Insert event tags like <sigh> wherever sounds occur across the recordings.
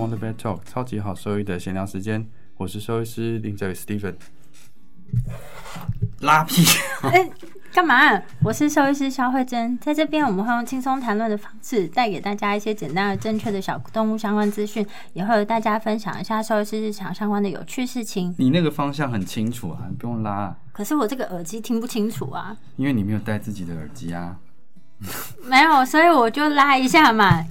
Wonder Vet Talk》超级好收益的闲聊时间，我是兽医师林哲宇 Steven。拉屁！<laughs> 哎，干嘛？我是兽医师肖慧珍，在这边我们会用轻松谈论的方式，带给大家一些简单而正确的小动物相关资讯，也会和大家分享一下兽医师日常相关的有趣事情。你那个方向很清楚啊，你不用拉。可是我这个耳机听不清楚啊，因为你没有戴自己的耳机啊。没有，所以我就拉一下嘛。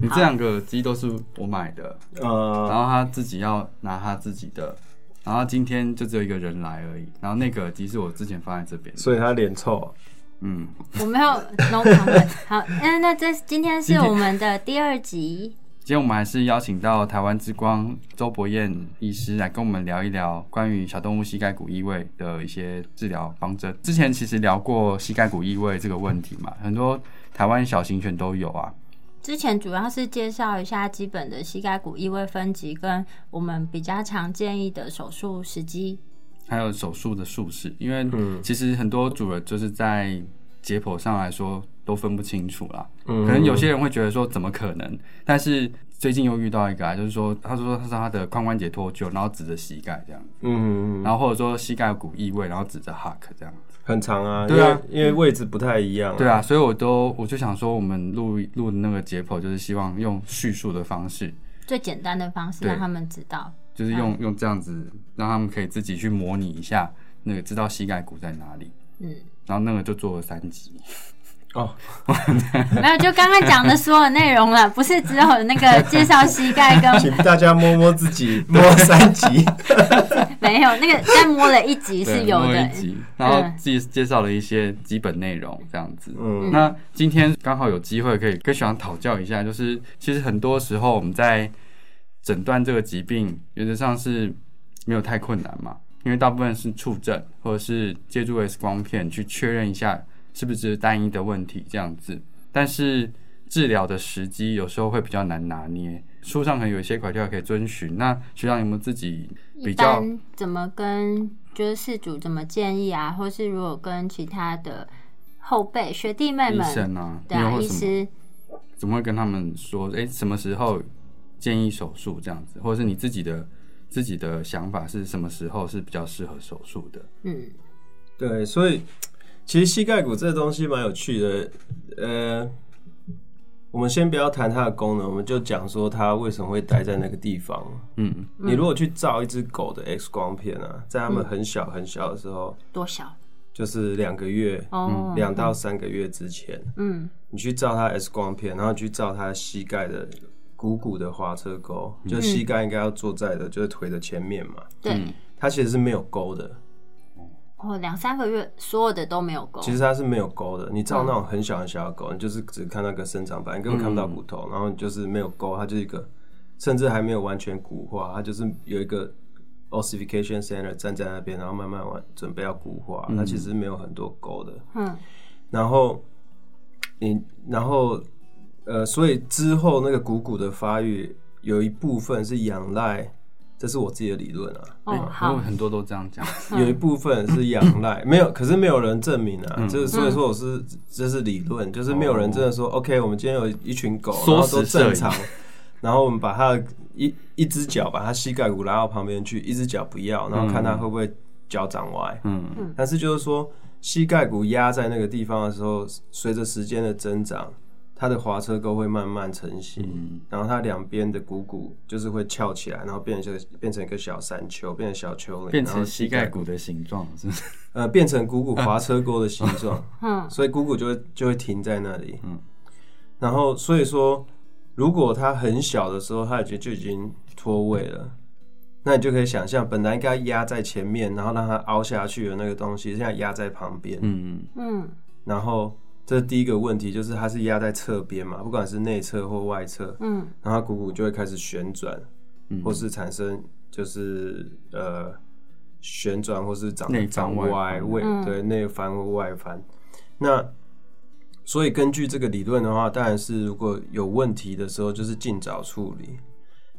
你这两个耳机都是我买的，呃，然后他自己要拿他自己的。然后今天就只有一个人来而已。然后那个耳机是我之前放在这边，所以他脸臭。嗯，我没有 no comment。好，那那这今天是我们的第二集。今天我们还是邀请到台湾之光周博彦医师来跟我们聊一聊关于小动物膝盖骨异位的一些治疗方针。之前其实聊过膝盖骨异位这个问题嘛，很多台湾小型犬都有啊。之前主要是介绍一下基本的膝盖骨异位分级，跟我们比较常建议的手术时机，还有手术的术式。因为其实很多主人就是在解剖上来说都分不清楚啦。嗯可能有些人会觉得说怎么可能？但是最近又遇到一个啊，就是说他说他是他的髋关节脱臼，然后指着膝盖这样子，嗯，然后或者说膝盖骨异位，然后指着 h u k 这样。很长啊，对啊，因为位置不太一样。对啊，所以我都我就想说，我们录录的那个解剖，就是希望用叙述的方式，最简单的方式让他们知道，就是用用这样子，让他们可以自己去模拟一下，那个知道膝盖骨在哪里。嗯，然后那个就做了三集。哦，<laughs> 没有，就刚刚讲的所有内容了，不是只有那个介绍膝盖跟，请大家摸摸自己，摸三集，<laughs> 没有，那个再摸了一集是有的，然后自己介绍了一些基本内容，这样子。嗯，那今天刚好有机会可以跟学长讨教一下，就是其实很多时候我们在诊断这个疾病，原则上是没有太困难嘛，因为大部分是触诊或者是借助 X 光片去确认一下。是不是单一的问题这样子？但是治疗的时机有时候会比较难拿捏。书上可能有一些条可以遵循。那学长有没有自己比较怎么跟就是事主怎么建议啊？或是如果跟其他的后辈学弟妹们、医生啊，对啊，医师怎么会跟他们说？哎，什么时候建议手术这样子？或者是你自己的自己的想法是什么时候是比较适合手术的？嗯，对，所以。其实膝盖骨这东西蛮有趣的，呃，我们先不要谈它的功能，我们就讲说它为什么会待在那个地方。嗯，你如果去照一只狗的 X 光片啊，在它们很小很小的时候，多小？就是两个月，两到三个月之前。嗯，你去照它 X 光片，然后去照它膝盖的股骨的滑车沟，就膝盖应该要坐在的，就是腿的前面嘛。对，它其实是没有沟的。哦，两三个月，所有的都没有勾。其实它是没有勾的。你照那种很小很小的狗，你就是只看那个生长板，你根本看不到骨头。然后就是没有勾，它就是一个，甚至还没有完全骨化，它就是有一个 ossification center 站在那边，然后慢慢完准备要骨化。它其实没有很多勾的。嗯。然后你，然后呃，所以之后那个股骨的发育有一部分是仰赖。这是我自己的理论啊，因为很多都这样讲，有一部分是仰赖，没有，可是没有人证明啊。就是所以说我是这是理论，就是没有人真的说，OK，我们今天有一群狗，然后都正常，然后我们把它一一只脚把它膝盖骨拉到旁边去，一只脚不要，然后看它会不会脚长歪。嗯嗯。但是就是说，膝盖骨压在那个地方的时候，随着时间的增长。它的滑车沟会慢慢成型，然后它两边的股骨就是会翘起来，然后变成变成一个小山丘，变成小丘陵，变成膝盖骨的形状，是不是？<laughs> 呃，变成股骨滑车沟的形状，<laughs> 嗯，所以股骨就会就会停在那里，嗯，然后所以说，如果它很小的时候，它已经就已经脱位了，那你就可以想象，本来应该压在前面，然后让它凹下去的那个东西，现在压在旁边，嗯。嗯，然后。这是第一个问题，就是它是压在侧边嘛，不管是内侧或外侧，嗯，然后股骨就会开始旋转，或是产生就是呃旋转，或是长长歪位，对内翻或外翻。那所以根据这个理论的话，当然是如果有问题的时候，就是尽早处理。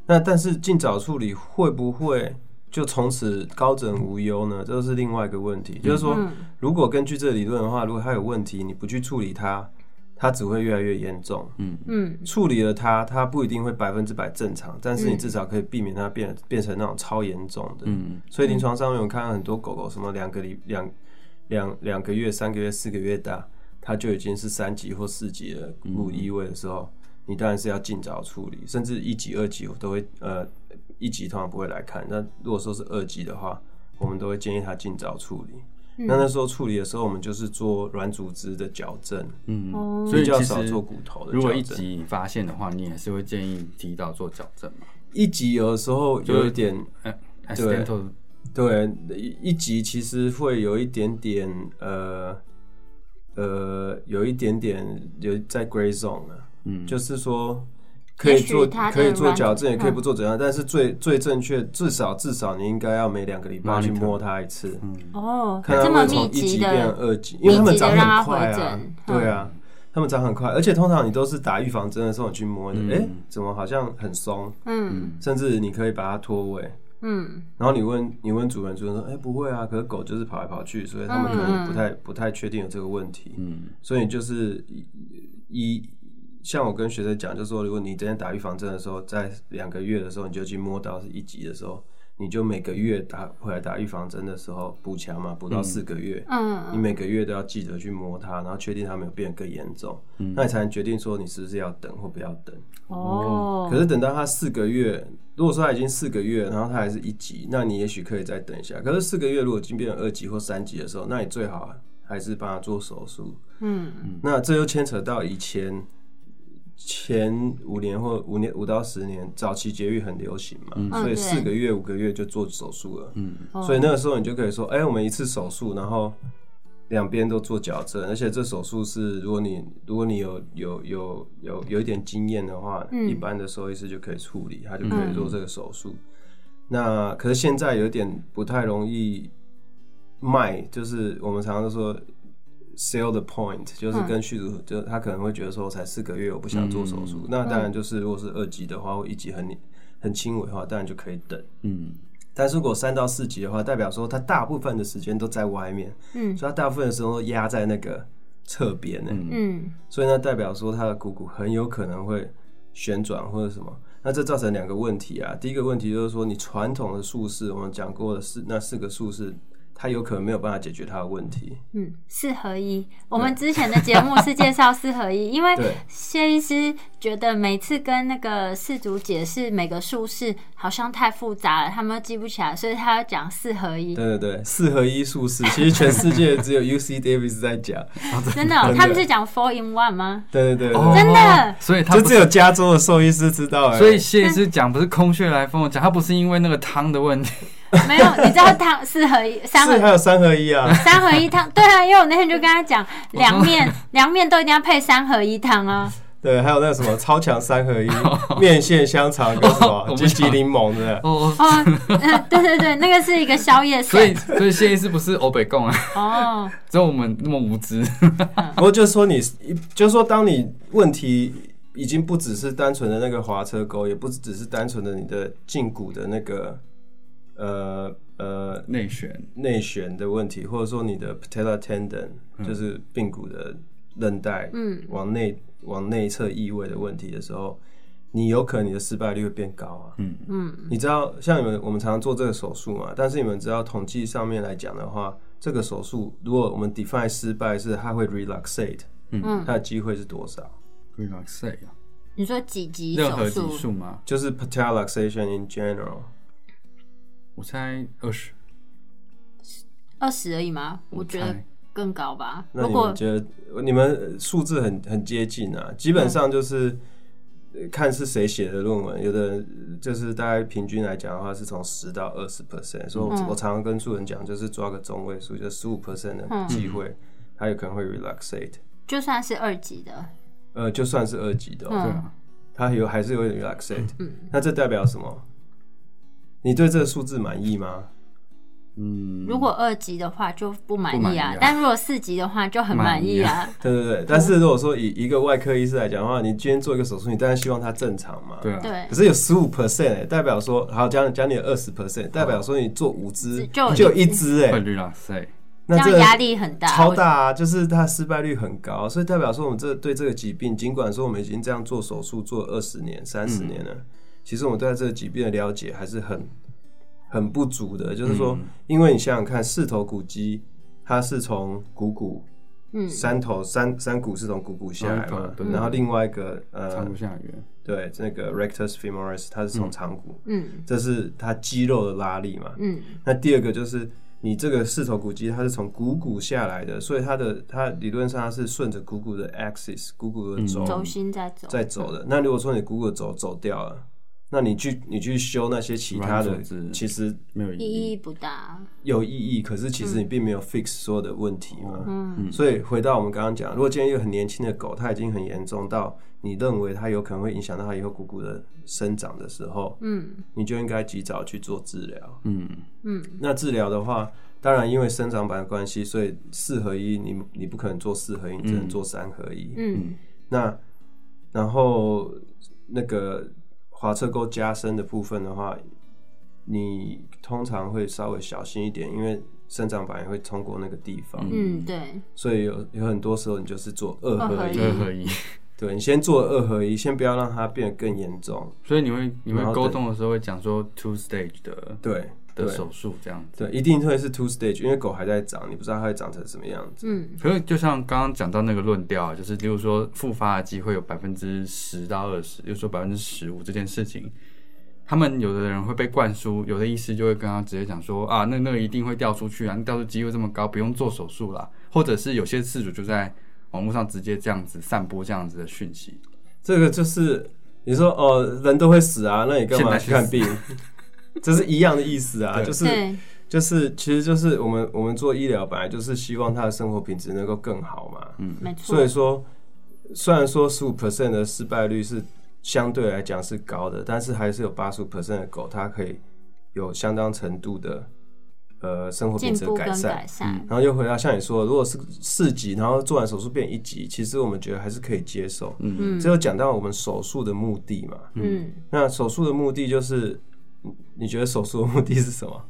那但是尽早处理会不会就从此高枕无忧呢？这是另外一个问题。就是说，如果根据这个理论的话，如果它有问题，你不去处理它，它只会越来越严重。嗯嗯，处理了它，它不一定会百分之百正常，但是你至少可以避免它变变成那种超严重的。嗯，所以临床上面我看到很多狗狗，什么两个礼两两两个月、三个月、四个月大，它就已经是三级或四级的骨异位的时候。你当然是要尽早处理，甚至一级、二级我都会，呃，一级通常不会来看。那如果说是二级的话，我们都会建议他尽早处理。那那时候处理的时候，我们就是做软组织的矫正，嗯，所以较少做骨头的。如果一级发现的话，你也是会建议提早做矫正嘛？一级有的时候有一点，对对，一级其实会有一点点，呃呃，有一点点有在 gray zone 啊。嗯，就是说可以做可以做矫正，也可以不做怎样，但是最最正确，至少至少你应该要每两个礼拜去摸它一次。嗯哦，看它会从一级变成二级，因为它们长很快啊。对啊，它们长很快，而且通常你都是打预防针的时候你去摸的，哎，怎么好像很松？嗯，甚至你可以把它脱位。嗯，然后你问你问主人，主人说，哎，不会啊，可是狗就是跑来跑去，所以他们可能不太不太确定有这个问题。嗯，所以就是一。像我跟学生讲，就是说，如果你今天打预防针的时候，在两个月的时候你就去摸到是一级的时候，你就每个月打回来打预防针的时候补强嘛，补到四个月，嗯，你每个月都要记得去摸它，然后确定它没有变更严重，嗯，那你才能决定说你是不是要等或不要等。哦，可是等到它四个月，如果说它已经四个月，然后它还是一级，那你也许可以再等一下。可是四个月如果已经变成二级或三级的时候，那你最好还是帮它做手术。嗯嗯，那这又牵扯到以前。前五年或五年五到十年，早期节育很流行嘛，所以四个月五个月就做手术了。嗯，所以那个时候你就可以说，哎，我们一次手术，然后两边都做矫正，而且这手术是如果你如果你有有有有有一点经验的话，一般的兽医师就可以处理，他就可以做这个手术。那可是现在有点不太容易卖，就是我们常常都说。Sell the point 就是跟续主，就他可能会觉得说，才四个月，我不想做手术。那当然就是，如果是二级的话，或一级很很轻微的话，当然就可以等。嗯，但是如果三到四级的话，代表说他大部分的时间都在外面，嗯，所以他大部分的时候都压在那个侧边呢，嗯，所以呢，代表说他的股骨很有可能会旋转或者什么。那这造成两个问题啊，第一个问题就是说，你传统的术式，我们讲过的四那四个术式。他有可能没有办法解决他的问题。嗯，四合一，我们之前的节目是介绍四合一，因为谢医师觉得每次跟那个四组解释每个术式好像太复杂了，他们记不起来，所以他要讲四合一。对对对，四合一术式，其实全世界只有 U C Davis 在讲。<laughs> <laughs> 真的，他们是讲 Four in One 吗？对对对，真的。所以他就只有加州的兽医师知道。所以谢医师讲不是空穴来风讲，他不是因为那个汤的问题。没有，你知道汤四合一，三合一还有三合一啊？三合一汤，对啊，因为我那天就跟他讲，凉面 <laughs> 凉面都一定要配三合一汤啊。对，还有那个什么超强三合一 <laughs> 面线香肠跟什么 <laughs> 吉吉柠檬的。哦哦，对对对，那个是一个宵夜。所以所以谢医师不是欧北贡啊？哦，只有我们那么无知。不过就是说你，就是说当你问题已经不只是单纯的那个滑车沟，也不只是单纯的你的胫骨的那个。呃呃，内旋内旋的问题，或者说你的 patellar tendon 就是髌骨的韧带，嗯，往内往内侧移位的问题的时候，你有可能你的失败率会变高啊。嗯嗯，你知道像你们我们常常做这个手术嘛？但是你们知道统计上面来讲的话，这个手术如果我们 define 失败是它会 relaxate，嗯，它的机会是多少？relaxate 啊？你说几级任何级数吗？就是 patellar luxation in general。我猜二十，二十而已吗？我觉得更高吧。那你们觉得你们数字很很接近啊？基本上就是看是谁写的论文，有的就是大概平均来讲的话，是从十到二十 percent。所以我我常常跟素人讲，就是抓个中位数，就十五 percent 的机会，他有可能会 relaxate。就算是二级的，呃，就算是二级的，对啊，他有还是有点 relaxate。嗯，那这代表什么？你对这个数字满意吗？嗯，如果二级的话就不满意啊，意啊。但如果四级的话就很满意啊。<laughs> 对对对。但是如果说以一个外科医师来讲的话，你今天做一个手术，你当然希望它正常嘛。对啊，对。可，是有十五 percent 哎，代表说好讲讲你二十 percent，代表说你做五支就就有一支哎。会，绿啦塞，这那这个样压力很大，超大啊，就是它失败率很高，所以代表说我们这对这个疾病，尽管说我们已经这样做手术做二十年、三十年了，其实我们对这个疾病的了解还是很很不足的。就是说，因为你想想看，四头骨肌它是从股骨，嗯。三头三三骨是从股骨下来嘛然后另外一个呃长，骨下缘，对，那个 rectus femoris 它是从长骨，嗯。这是它肌肉的拉力嘛，嗯。那第二个就是你这个四头骨肌，它是从股骨下来的，所以它的它理论上它是顺着股骨的 axis，股骨的轴、轴心在走，在走的。那如果说你股骨的轴走掉了，那你去你去修那些其他的其实没有意意义。义不大。有意义，可是其实你并没有 fix 所有的问题嘛。嗯所以回到我们刚刚讲，如果今天一个很年轻的狗，它已经很严重到你认为它有可能会影响到它以后股骨的生长的时候，嗯你就应该及早去做治疗。嗯，嗯那治疗的话，当然因为生长板的关系，所以四合一你你不可能做四合一，你只能做三合一。嗯那然后那个滑车沟加深的部分的话，你通常会稍微小心一点，因为生长板也会通过那个地方，嗯，对，所以有有很多时候你就是做二合一。二合一合一。对你先做二合一，先不要让它变得更严重。所以你会你会沟通的时候会讲说 two stage 的对对的手术这样子。对，一定会是 two stage，因为狗还在长，你不知道它会长成什么样子。嗯可是就像刚刚讲到那个论调啊，就是例如说复发的机会有百分之十到二十，例如说百分之十五这件事情，他们有的人会被灌输，有的医师就会跟他直接讲说啊，那那个一定会掉出去啊，掉出机会这么高，不用做手术啦，或者是有些事主就在网络上直接这样子散播这样子的讯息。这个就是你说哦，人都会死啊，那你干嘛去看病？<laughs> 这是一样的意思啊，就是对，就是，其实就是我们我们做医疗本来就是希望他的生活品质能够更好嘛。嗯没错。所以说，虽然说十五 percent 的失败率是相对来讲是高的，但是还是有八十五 percent 的狗它可以有相当程度的呃生活品质改善。改善，然后又回到像你说的，如果是四级，然后做完手术变一级，其实我们觉得还是可以接受。嗯这有讲到我们手术的目的嘛？嗯那手术的目的就是，你你觉得手术的目的是什么？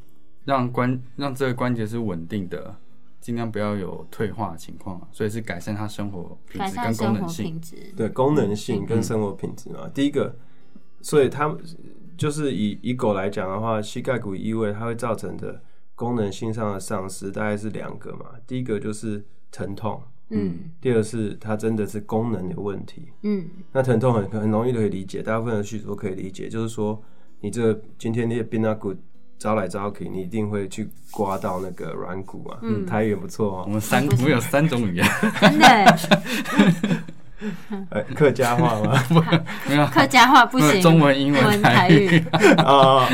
让关让这个关节是稳定的，尽量不要有退化的情况啊，所以是改善它生活品改质跟功善生活能性。品质。对，功能性跟生活品质嘛。第一个，所以它们就是以以狗来讲的话，膝盖骨异位它会造成的功能性上的丧失，大概是两个嘛。第一个就是疼痛，嗯第二是它真的是功能有问题。嗯那疼痛很很容易可以理解，大部分的续都可以理解，就是说你这今天那些髌骨招来招去，你一定会去刮到那个软骨啊。嗯，台语也不错哦。我们三我们有三种语言，真的，<laughs> 呃，客家话吗？<laughs> 没有客家话不行，中文、英文、台语。语，啊，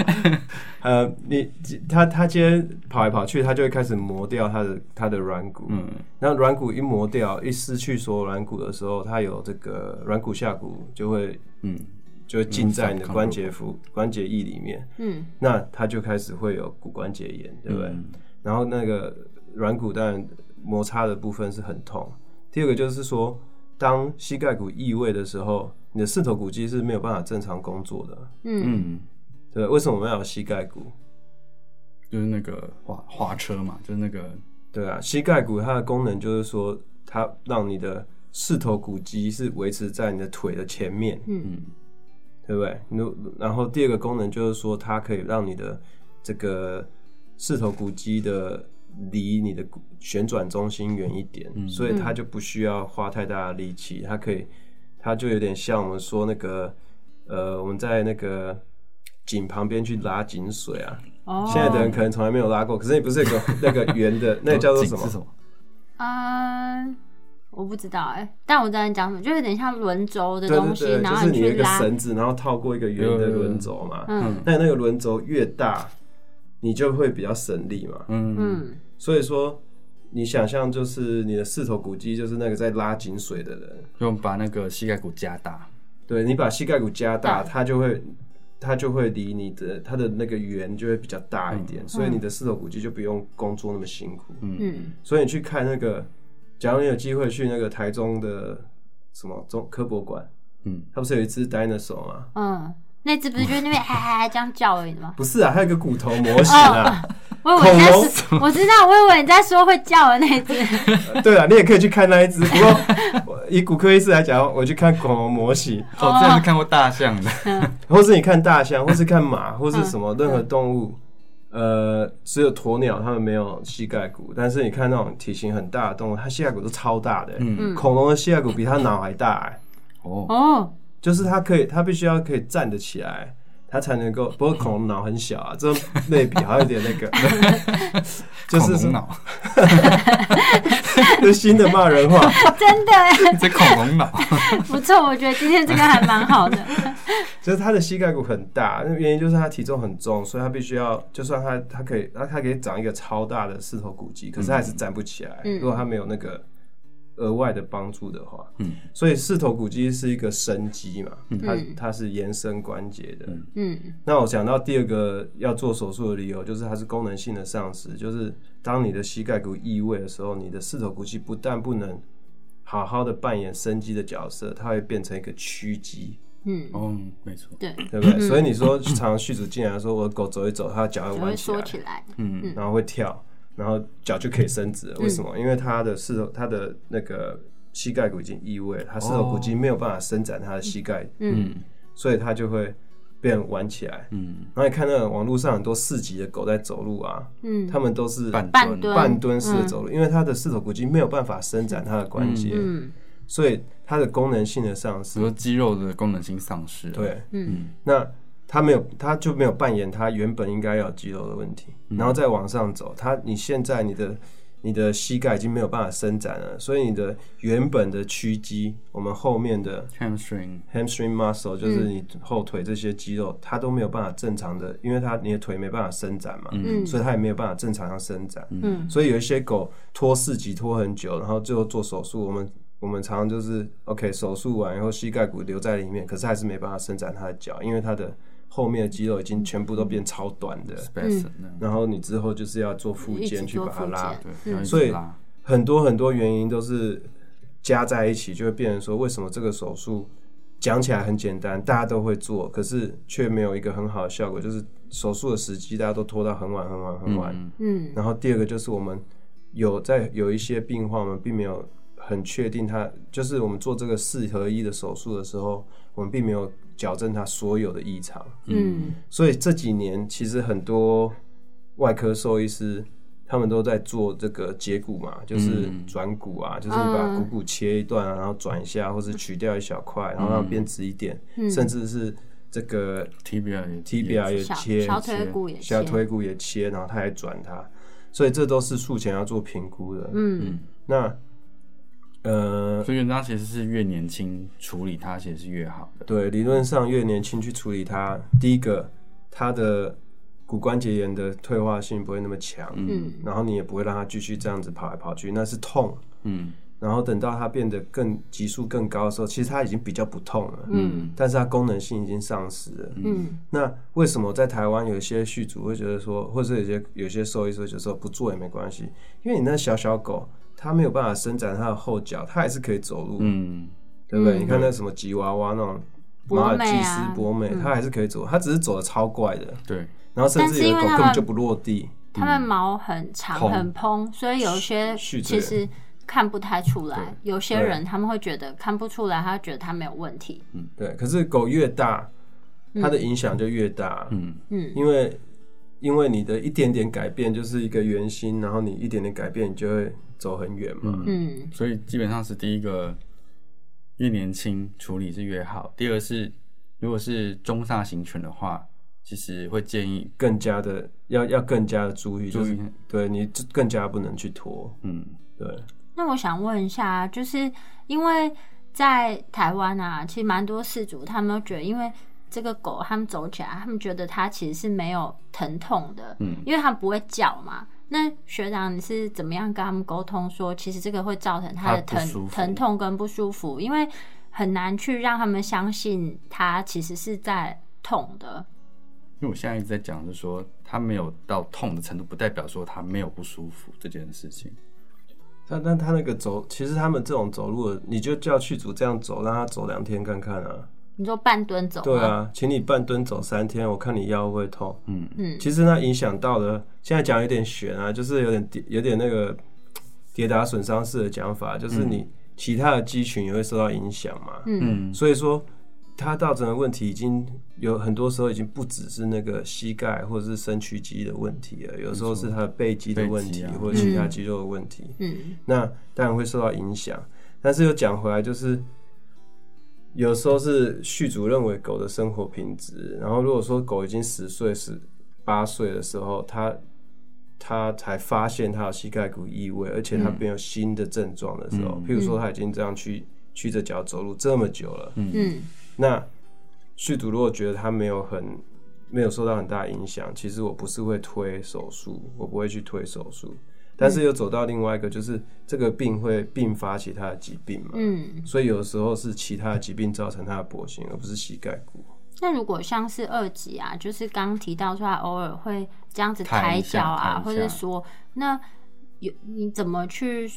呃，你他他今天跑来跑去，他就会开始磨掉他的他的软骨。嗯，然后软骨一磨掉，一失去所有软骨的时候，它有这个软骨下骨就会嗯，就会浸在你的嗯关节腹关节液里面，嗯那它就开始会有骨关节炎，对不对？嗯然后那个软骨当然摩擦的部分是很痛。第二个就是说，当膝盖骨异位的时候，你的四头骨肌是没有办法正常工作的。嗯嗯，对，为什么我们要有膝盖骨？就是那个滑滑车嘛，就是那个对啊，膝盖骨它的功能就是说，它让你的四头骨肌是维持在你的腿的前面，嗯对不对？如然后第二个功能就是说，它可以让你的这个四头骨肌的离你的骨旋转中心远一点，所以它就不需要花太大的力气，它可以，它就有点像我们说那个，呃，我们在那个井旁边去拉井水啊。哦，现在的人可能从来没有拉过，可是你不是有个 <laughs> 那个圆的，那个叫做什么？是什么？啊，我不知道哎，但我知道你讲什么，就有点像轮轴的东西，就是你有一个去拉，绳子，然后套过一个圆的轮轴嘛。嗯但那个轮轴越大，你就会比较省力嘛。嗯嗯所以说，你想象就是你的四头骨肌就是那个在拉紧水的人，用把那个膝盖骨加大。对你把膝盖骨加大，它就会它就会离你的它的那个圆就会比较大一点，所以你的四头骨肌就不用工作那么辛苦。嗯，所以你去看那个，假如你有机会去那个台中的什么中科博馆，嗯，它不是有一只 dinosaur 吗？嗯，那只不是就那边嗨嗨嗨这样叫而已吗？不是啊，还有一个骨头模型啊。我以为你在说，我知道，我以为你在说会叫的那只。<laughs> 对啊，你也可以去看那一只。不过 <laughs> 以骨科医师来讲，我去看恐龙模型。我之前是看过大象的，<laughs> 或是你看大象，或是看马，或是什么任何动物。呃，只有鸵鸟，它们没有膝盖骨。但是你看那种体型很大的动物，它膝盖骨都超大的。嗯，恐龙的膝盖骨比它脑还大。哎，哦哦，就是它可以，它必须要可以站得起来。它才能够，不过恐龙脑很小啊，这类比还有点那个，<laughs> 就是脑，<laughs> 这新的骂人话，真的，这恐龙脑 <laughs> 不错，我觉得今天这个还蛮好的。就是它的膝盖骨很大，那原因就是它体重很重，所以它必须要，就算它它可以，它它可以长一个超大的四头骨肌，可是它还是站不起来。如果它没有那个。额外的帮助的话，嗯，所以四头骨肌是一个伸肌嘛，它它是延伸关节的，嗯，那我想到第二个要做手术的理由，就是它是功能性的丧失，就是当你的膝盖骨异位的时候，你的四头骨肌不但不能好好的扮演伸肌的角色，它会变成一个屈肌，嗯，哦，没错，对，对不对？所以你说 <laughs> 常常续主进来说，我的狗走一走，它的脚会弯起来，嗯，然后会跳。然后脚就可以伸直了，为什么？因为他的四头，他的那个膝盖骨已经移位，他四头骨肌没有办法伸展他的膝盖，嗯，所以他就会变弯起来，嗯。然后你看那个网络上很多四级的狗在走路啊，嗯，他们都是半蹲。半蹲。式的走路，因为他的四头骨肌没有办法伸展他的关节，嗯，所以它的功能性的丧失，比如肌肉的功能性丧失，对，嗯，那。他没有，他就没有扮演他原本应该要肌肉的问题，然后再往上走。他你现在你的你的膝盖已经没有办法伸展了，所以你的原本的屈肌，我们后面的 hamstring hamstring muscle 就是你后腿这些肌肉，它都没有办法正常的，因为它你的腿没办法伸展嘛，所以它也没有办法正常要伸展。嗯，所以有一些狗拖四级拖很久，然后最后做手术，我们我们常常就是 OK 手术完以后膝盖骨留在里面，可是还是没办法伸展它的脚，因为它的。后面的肌肉已经全部都变超短的，然后你之后就是要做复健去把它拉，对所以很多很多原因都是加在一起，就会变成说，为什么这个手术讲起来很简单，大家都会做，可是却没有一个很好的效果，就是手术的时机大家都拖到很晚很晚很晚。嗯，然后第二个就是我们有在有一些病患，我们并没有很确定他，就是我们做这个四合一的手术的时候，我们并没有。矫正他所有的异常，嗯，所以这几年其实很多外科兽医师他们都在做这个截骨嘛，就是转骨啊，就是你把股骨切一段，然后转一下，或是取掉一小块，然后让变直一点，甚至是这个 tibia tibia 也切，小腿骨也小腿骨也切，然后他还转它，所以这都是术前要做评估的，嗯，那。呃，所以原则上其实是越年轻处理它，其实是越好的。对，理论上越年轻去处理它，第一个，它的骨关节炎的退化性不会那么强，嗯，然后你也不会让它继续这样子跑来跑去，那是痛，嗯，然后等到它变得更级数更高的时候，其实它已经比较不痛了，嗯，但是它功能性已经丧失了，嗯，那为什么在台湾有些续主会觉得说，或者有些有些兽医说就说不做也没关系，因为你那小小狗。它没有办法伸展它的后脚，它还是可以走路，嗯，对不对？你看那什么吉娃娃那种马尔济斯、博美，它还是可以走，它只是走的超怪的，对。然后甚至有的狗根本就不落地，它们毛很长很蓬，所以有些其实看不太出来。有些人他们会觉得看不出来，他觉得它没有问题。嗯，对。可是狗越大，它的影响就越大。嗯嗯，因为因为你的一点点改变就是一个圆心，然后你一点点改变，你就会。走很远嘛，嗯，所以基本上是第一个，越年轻处理是越好。第二是，如果是中大型犬的话，其实会建议更加的要要更加的注意，注意，对你更加不能去拖，嗯，对。那我想问一下，就是因为在台湾啊，其实蛮多事主他们都觉得，因为这个狗他们走起来，他们觉得它其实是没有疼痛的，嗯，因为它不会叫嘛。那学长，你是怎么样跟他们沟通说，其实这个会造成他的疼疼痛跟不舒服？因为很难去让他们相信他其实是在痛的。因为我现在一直在讲，是说他没有到痛的程度，不代表说他没有不舒服这件事情。但但他那个走，其实他们这种走路，你就叫剧组这样走，让他走两天看看啊。你说半蹲走？对啊，请你半蹲走三天，我看你腰会痛。嗯嗯。其实那影响到了，现在讲有点悬啊，就是有点有点那个跌打损伤式的讲法，就是你其他的肌群也会受到影响嘛。嗯。所以说，它造成的问题已经有很多时候已经不只是那个膝盖或者是身躯肌的问题了，有时候是它的背肌的问题或者其他肌肉的问题。嗯。那当然会受到影响，但是又讲回来就是。有时候是续主认为狗的生活品质，然后如果说狗已经十岁、十八岁的时候，它它才发现它有膝盖骨异位，而且它没有新的症状的时候，譬如说它已经这样屈屈着脚走路这么久了，嗯，那续主如果觉得它没有很没有受到很大影响，其实我不是会推手术，我不会去推手术。但是又走到另外一个，就是这个病会并发其他的疾病嘛？嗯，所以有时候是其他的疾病造成他的跛行，而不是膝盖骨。那如果像是二级啊，就是刚提到说他偶尔会这样子抬脚啊，或者说那有你怎么去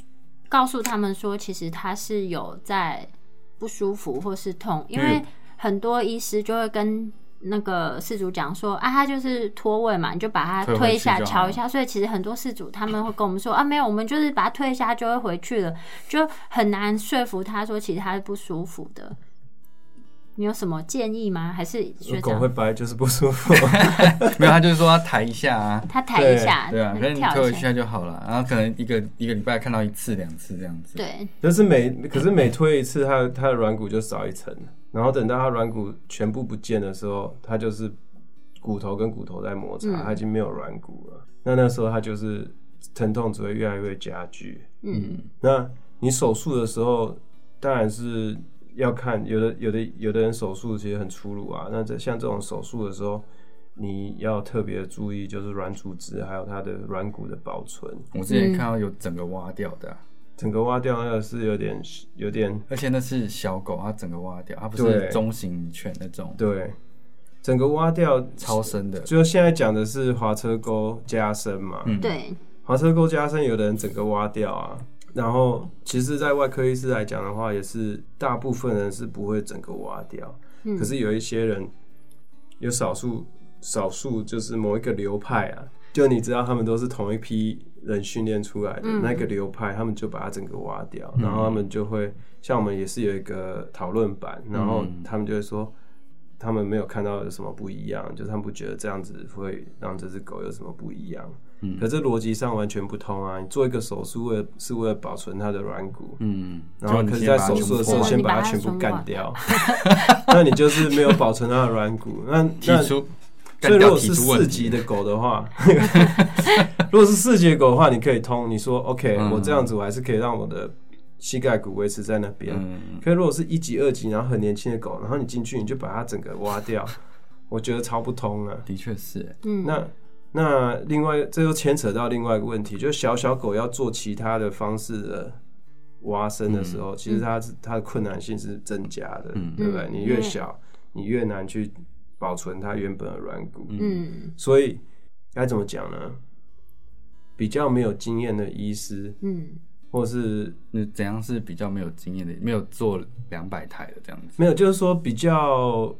告诉他们说，其实他是有在不舒服或是痛？因为很多医师就会跟。那个事主讲说啊，他就是脱位嘛，你就把他推一下、敲一下。所以其实很多事主他们会跟我们说啊，没有，我们就是把他推一下就会回去了，就很难说服他说其实他是不舒服的。你有什么建议吗？还是狗会掰就是不舒服？<laughs> <laughs> 没有，他就是说他抬一下啊，他抬一下，对啊，可能你推一下就好了。然后可能一个一个礼拜看到一次两次这样子。对，就是每可是每推一次，它它的软骨就少一层。然后等到它软骨全部不见的时候，它就是骨头跟骨头在摩擦，它已经没有软骨了。那那时候它就是疼痛只会越来越加剧。嗯，那你手术的时候当然是要看，有的有的有的人手术其实很粗鲁啊。那这像这种手术的时候，你要特别注意，就是软组织还有它的软骨的保存。我之前看到有整个挖掉的。整个挖掉那个是有点有点，而且那是小狗，它整个挖掉，它不是中型犬那种。对，整个挖掉超深的。就现在讲的是滑车沟加深嘛？嗯，对。滑车沟加深，有的人整个挖掉啊。然后，其实，在外科医师来讲的话，也是大部分人是不会整个挖掉。嗯。可是有一些人，有少数少数就是某一个流派啊，就你知道，他们都是同一批。人训练出来的那个流派，他们就把它整个挖掉，然后他们就会像我们也是有一个讨论版，然后他们就会说，他们没有看到有什么不一样，就是他们不觉得这样子会让这只狗有什么不一样。嗯，可这逻辑上完全不通啊！你做一个手术为是为了保存它的软骨，嗯，然后可是在手术的时候先把它全部干掉，<laughs> 那你就是没有保存它的软骨。那 <laughs> 那所以如果是四级的狗的话，<laughs> 如果是四级的狗的话，你可以通。你说 OK，我这样子我还是可以让我的膝盖骨维持在那边。可以如果是一级、二级，然后很年轻的狗，然后你进去你就把它整个挖掉，我觉得超不通啊。的确是。嗯。那那另外这又牵扯到另外一个问题，就是小小狗要做其他的方式的挖深的时候，其实它它的困难性是增加的，对不对？你越小，你越难去。保存它原本的软骨，嗯，所以该怎么讲呢？比较没有经验的医师，嗯，或是那怎样是比较没有经验的，没有做两百台的这样子，没有，就是说比较，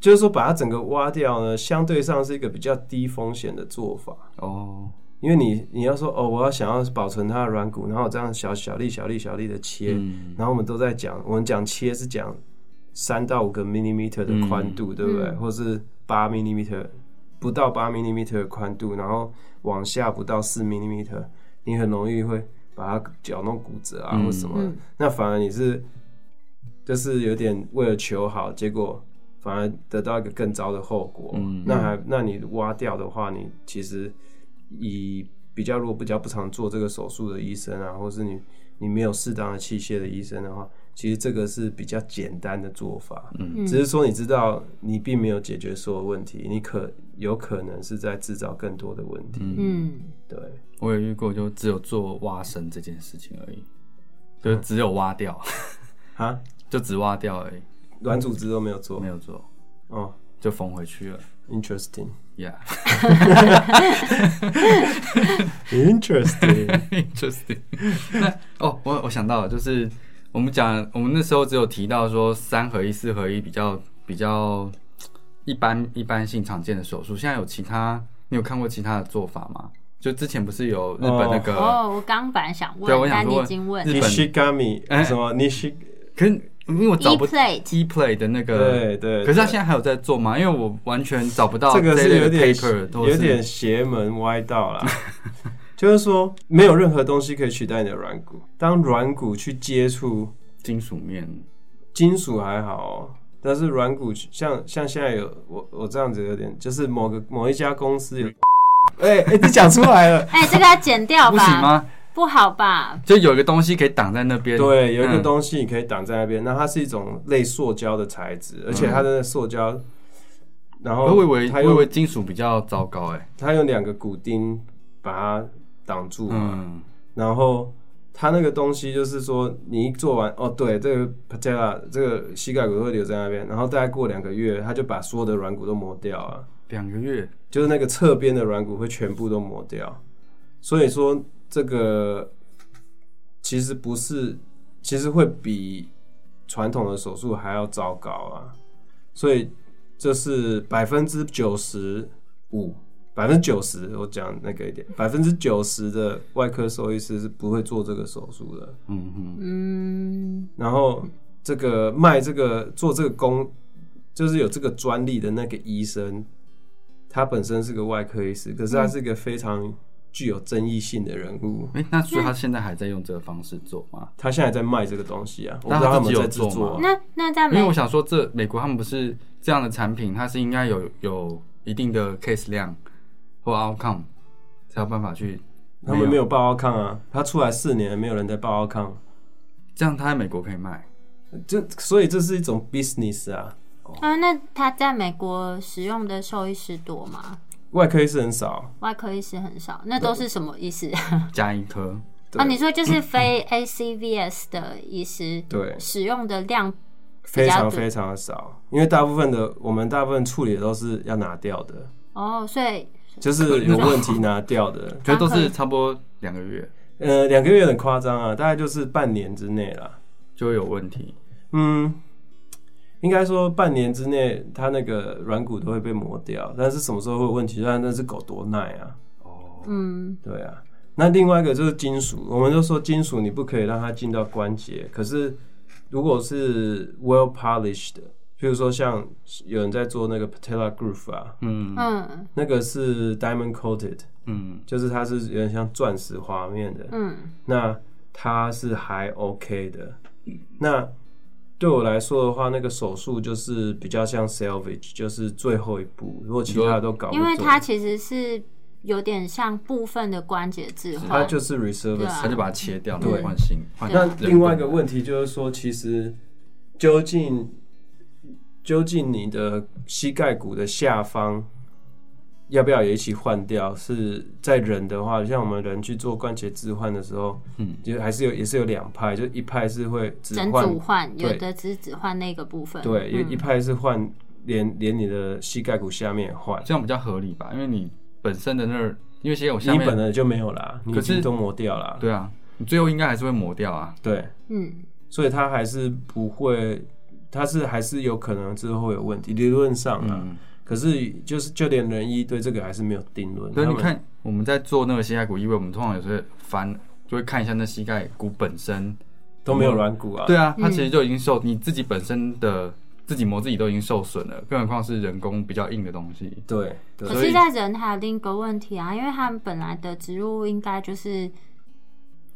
就是说把它整个挖掉呢，相对上是一个比较低风险的做法哦。因为你你要说哦，我要想要保存它的软骨，然后这样小小粒、小粒、小粒的切，然后我们都在讲，我们讲切是讲。三到五个 millimeter 的宽度，对不对？或是八 millimeter 不到八 millimeter 的宽度，然后往下不到四 millimeter，你很容易会把它脚弄骨折啊，或什么。那反而你是就是有点为了求好，结果反而得到一个更糟的后果。那还那你挖掉的话，你其实以比较如果比较不常做这个手术的医生啊，或是你你没有适当的器械的医生的话。其实这个是比较简单的做法，嗯。只是说你知道你并没有解决所有问题，你可有可能是在制造更多的问题。嗯，对，我也遇过，就只有做挖深这件事情而已，就只有挖掉，<laughs> 啊，就只挖掉而已，软组织都没有做。没，有做，哦。就缝回去了。，interesting。Yeah, Interesting，interesting 那哦，我我想到了，就是我们讲，我们那时候只有提到说三合一、四合一比较比较一般一般性常见的手术，现在有其他，你有看过其他的做法吗？就之前不是有日本那个，哦，我刚本来想问，对我想但你说已经问日本什么？Nishi？可是因为我找 E 不 E play 的那个，对对，可是他对现在还有在做吗？因为我完全找不到这个是有点 paper，有点邪门歪道啦。就是说，没有任何东西可以取代你的软骨。当软骨去接触金属面，金属还好、哦，但是软骨像像现在有我我这样子有点，就是某个某一家公司有，<laughs> 哎哎、你讲出来了。<laughs> 哎，这个要剪掉不行吧？吗？不好吧？就有一个东西可以挡在那边，对，有一个嗯。东西你可以挡在那边，那它是一种类塑胶的材质，而且它的塑胶，然后我以为它以为金属比较糟糕哎、它用两个骨钉把它挡住嘛，嗯，然后它那个东西就是说，你一做完，哦，对，这个 patella 这个膝盖骨会留在那边，然后大概过两个月，它就把所有的软骨都磨掉啊，两个月，就是那个侧边的软骨会全部都磨掉，所以说这个其实不是，其实会比传统的手术还要糟糕啊，所以这是百分之九十五。百分之九十，我讲那个一点，百分之九十的外科兽医师是不会做这个手术的。嗯哼，嗯，然后这个卖这个做这个工，就是有这个专利的那个医生，他本身是个外科医师，可是他是一个非常具有争议性的人物。哎、那所以他现在还在用这个方式做吗？他现在在卖这个东西啊，我知道他们在制作。那那在美因为我想说这，美国他们不是这样的产品，它是应该有有一定的 case 量或 outcome 才有办法去。他们没有报奥康啊，他出来四年没有人在报奥康，这样，他在美国可以卖。这所以这是一种 business 啊。啊，那他在美国使用的兽医师多吗？外科医师很少，外科医师很少，那都是什么医师？加一颗，对哦，你说就是非 ACVS 的医师对，使用的量非常非常的少，因为大部分的我们大部分处理的都是要拿掉的，哦，所以就是有问题拿掉的。<laughs> 觉得都是差不多两个月呃，两个月很夸张啊，大概就是半年之内啦。就会有问题。嗯，应该说半年之内，它那个软骨都会被磨掉，但是什么时候会有问题？那那只狗多耐啊？哦，嗯，对啊。那另外一个就是金属，我们就说金属你不可以让它进到关节，可是如果是 well polished 的，譬如说像有人在做那个 patella groove 啊，嗯嗯那个是 diamond coated，嗯，就是它是有点像钻石滑面的，嗯那它是还 OK 的。那对我来说的话，那个手术就是比较像 salvage，就是最后一步。如果其他的都搞不因为，它其实是有点像部分的关节置换，它就是 reserve 它啊就把它切掉，然对后换新换那另外一个问题就是说，其实究竟究竟你的膝盖骨的下方要不要也一起换掉？是在人的话，像我们人去做关节置换的时候，嗯，就还是有也是有两派，就一派是会只整换组换，有的只只换那个部分，对，一嗯。一派是换连连你的膝盖骨下面也换，这样比较合理吧？因为你本身的那儿，因为膝盖骨下你面本来就没有啦，你已经都磨掉了，对啊，你最后应该还是会磨掉啊。对，嗯。所以它还是不会，它是还是有可能之后会有问题，理论上啊，嗯，可是就是就连人医对这个还是没有定论，对，你看我们在做那个膝盖骨移位，我们通常有时候翻就会看一下那膝盖骨本身。都没有软骨啊，对啊，它嗯其实就已经受你自己本身的自己磨自己都已经受损了，更何况是人工比较硬的东西。对对可是，在人还有另一个问题啊，因为他们本来的植入物应该就是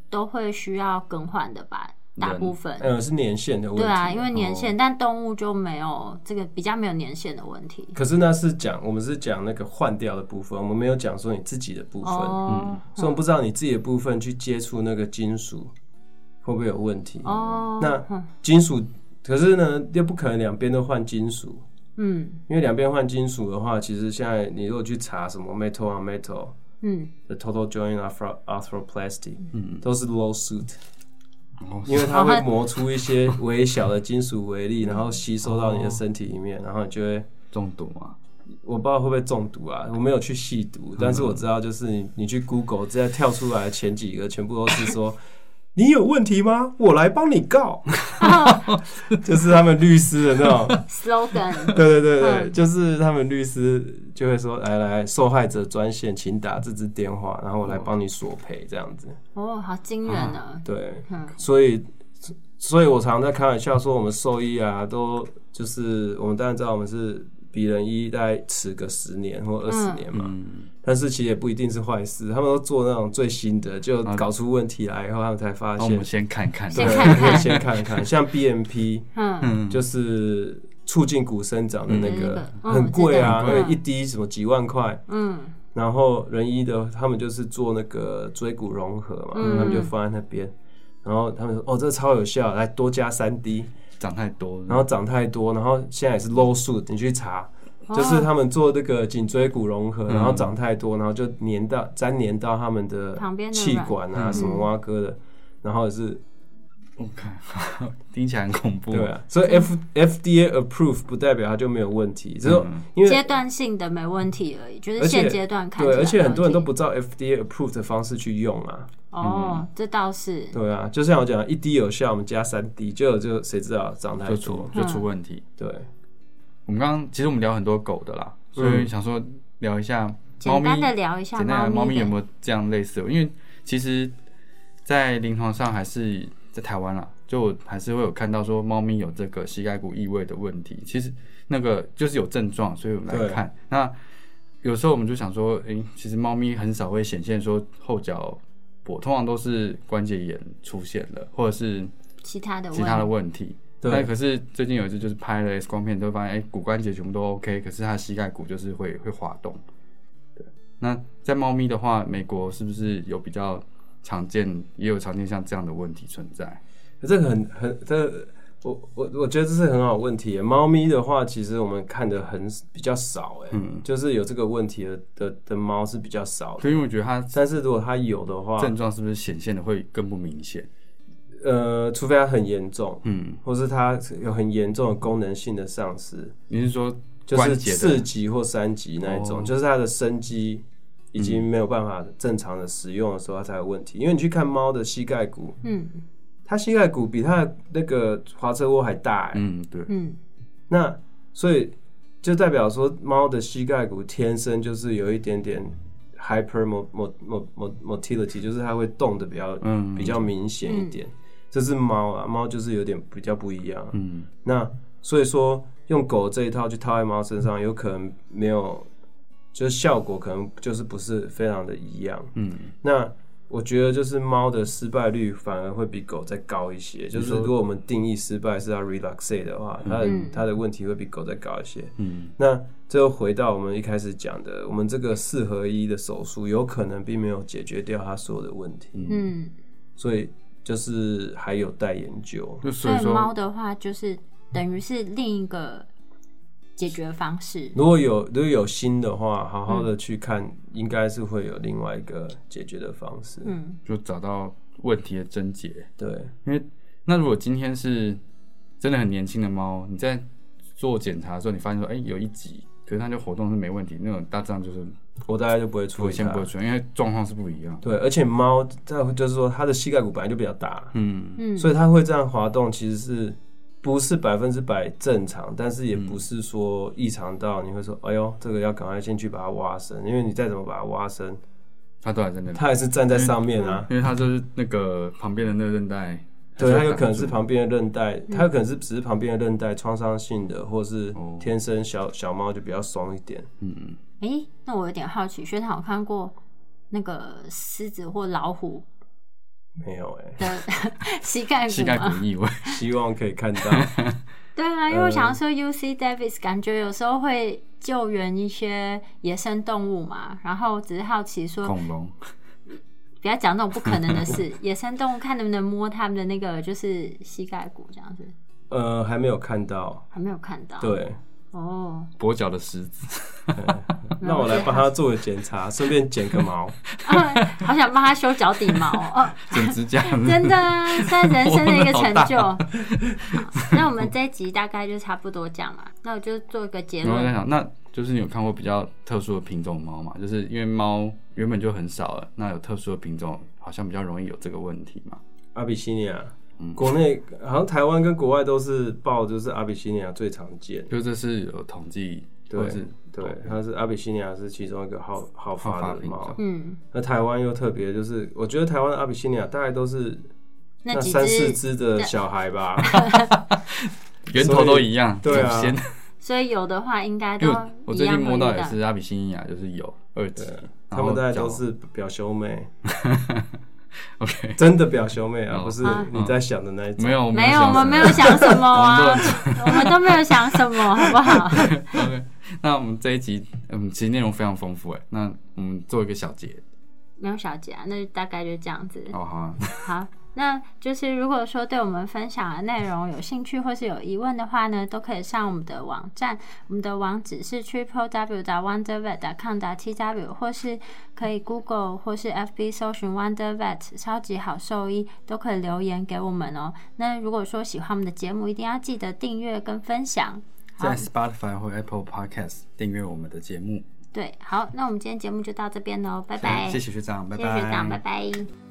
都会需要更换的吧，大部分。呃是年限的问题，对啊，因为年限，哦但动物就没有这个比较没有年限的问题。可是那是讲我们是讲那个换掉的部分，我们没有讲说你自己的部分，哦，所以我们不知道你自己的部分去接触那个金属会不会有问题？哦，那金属，可是呢，又不可能两边都换金属。嗯，因为两边换金属的话，其实现在你如果去查什么 metal on metal，嗯，the total joint arthroplasty，嗯，都是 lawsuit，因为它会磨出一些微小的金属微粒，然后吸收到你的身体里面，然后你就会中毒啊。我不知道会不会中毒啊，我没有去细读，但是我知道就是你你去 Google 直接跳出来前几个全部都是说。你有问题吗？我来帮你告，<laughs> 就是他们律师的那种 slogan。对对对对，就是他们律师就会说：“来来，受害者专线，请打这支电话，然后我来帮你索赔。”这样子。哦，好惊人啊！对，所以，所以我常常在开玩笑说，我们兽医啊，都就是我们当然知道我们是。比人医大概迟个十年或二十年嘛，但是其实也不一定是坏事。他们都做那种最新的，就搞出问题来以后，他们才发现。我们先看看，先看看，先看看。<laughs> 像 BMP，嗯，就是促进骨生长的那个，很贵啊，那一滴什么几万块。嗯，然后仁医的他们就是做那个椎骨融合嘛，他们就放在那边，然后他们说哦，这个超有效，来多加三滴。长太多，然后长太多，然后现在也是 low suit，你去查，就是他们做这个颈椎骨融合，然后长太多，然后就粘到粘粘到他们的旁边气管啊，什么挖哥的，然后是，OK，<laughs> 听起来很恐怖，对啊，所以 F F D A approve 不代表它就没有问题，只有因为阶段性的没问题而已，就是现阶段看，对，而且很多人都不知道 F D A approve 的方式去用啊。哦，这倒是对啊，就像我讲，一滴有效，我们加三滴，就就谁知道长太多就出问题。对，我们刚刚其实我们聊很多狗的啦，所以想说聊一下猫咪，简单的聊一下，简单的猫咪有没有这样类似？因为其实，在临床上还是在台湾啦，就还是会有看到说猫咪有这个膝盖骨异位的问题。其实那个就是有症状，所以我们来看。那有时候我们就想说，哎，其实猫咪很少会显现说后脚。我通常都是关节炎出现了，或者是其他的其他的问题。但可是最近有一次就是拍了 X 光片，就发现哎骨关节全部都 OK，可是它膝盖骨就是会会滑动。对，那在猫咪的话，美国是不是有比较常见，也有常见像这样的问题存在？这个很很这。我我我觉得这是很好问题。猫咪的话，其实我们看的很比较少，哎，就是有这个问题的的的猫是比较少。所以我觉得它，但是如果它有的话，症状是不是显现的会更不明显？呃，除非它很严重，嗯，或是它有很严重的功能性的丧失。你是说就是四级或三级那一种，就是它的生机已经没有办法正常的使用的时候，它才有问题。因为你去看猫的膝盖骨，嗯。它膝盖骨比它的那个滑车窝还大，嗯，对，嗯，那所以就代表说猫的膝盖骨天生就是有一点点 hyper motility，就是它会动的比较，嗯，比较明显一点。这是猫啊，猫就是有点比较不一样，嗯，那所以说用狗这一套去套在猫身上，有可能没有，就是效果可能就是不是非常的一样，嗯，那。我觉得就是猫的失败率反而会比狗再高一些。就是如果我们定义失败是要 relax 的话，它的它的问题会比狗再高一些。嗯，那最后回到我们一开始讲的，我们这个四合一的手术有可能并没有解决掉它所有的问题。嗯，所以就是还有待研究。所以猫的话，就是等于是另一个。解决方式，如果有如果有心的话，好好的去看，应该是会有另外一个解决的方式。嗯，就找到问题的症结。对，因为那如果今天是真的很年轻的猫，你在做检查的时候，你发现说，哎，有一集，可是它就活动是没问题，那种大致上就是我大概就不会出现，不会出现，因为状况是不一样。对，而且猫在就是说，它的膝盖骨本来就比较大，嗯嗯，所以它会这样滑动，其实是。不是百分之百正常，但是也不是说异常到你会说，哎呦，这个要赶快先去把它挖深，因为你再怎么把它挖深，它都还在那，它还是站在上面啊，因为它就是那个旁边的那个韧带，对，它有可能是旁边的韧带，它有可能是只是旁边的韧带创伤性的，或是天生小小猫就比较松一点。嗯嗯，哎，那我有点好奇，学长有看过那个狮子或老虎？没有哎，<laughs> 膝盖骨膝盖骨异位，希望可以看到。<laughs> 对啊，因为我想要说，U C Davis 感觉有时候会救援一些野生动物嘛，然后只是好奇说，恐龙，不要讲那种不可能的事。<laughs> 野生动物看能不能摸它们的那个就是膝盖骨这样子。呃，还没有看到，还没有看到。对，哦，跛脚的狮子，<laughs> 那我来帮他做个检查，顺便剪个毛。<laughs> 好想帮他修脚底毛哦，<laughs> 剪指甲，真的啊，算人生的一个成就。好，那我们这一集大概就差不多这样嘛。那我就做一个结论。我在想，那就是你有看过比较特殊的品种猫嘛？就是因为猫原本就很少了，那有特殊的品种，好像比较容易有这个问题嘛？阿比西尼亚。国内好像台湾跟国外都是报，就是阿比西尼亚最常见，就这是有统计，对对，它是阿比西尼亚是其中一个好好发的猫，嗯，那台湾又特别，就是我觉得台湾的阿比西尼亚大概都是那三四只的小孩吧，<laughs> 源头都一样，对啊，所以有的话应该都我最近摸到也是阿比西尼亚，就是有二级，他们大概都是表兄妹。<laughs> <laughs> OK，真的表兄妹啊，不是你在想的那一种。没有，没有，我们没有想什么啊，<laughs> <laughs> 我们都没有想什么，好不好？OK，那我们这一集，嗯，其实内容非常丰富哎，那我们做一个小结。没有小结啊，那就大概就这样子。哦好。好。那就是如果说对我们分享的内容有兴趣或是有疑问的话呢，都可以上我们的网站，我们的网址是 triple w. wonder vet. com. t w，或是可以 Google 或是 FB 搜寻 Wonder Vet 超级好兽医，都可以留言给我们哦。那如果说喜欢我们的节目，一定要记得订阅跟分享，在 Spotify 或 Apple Podcast 订阅我们的节目。对，好，那我们今天节目就到这边喽，拜拜。谢谢学长，拜拜。谢谢学长，拜拜。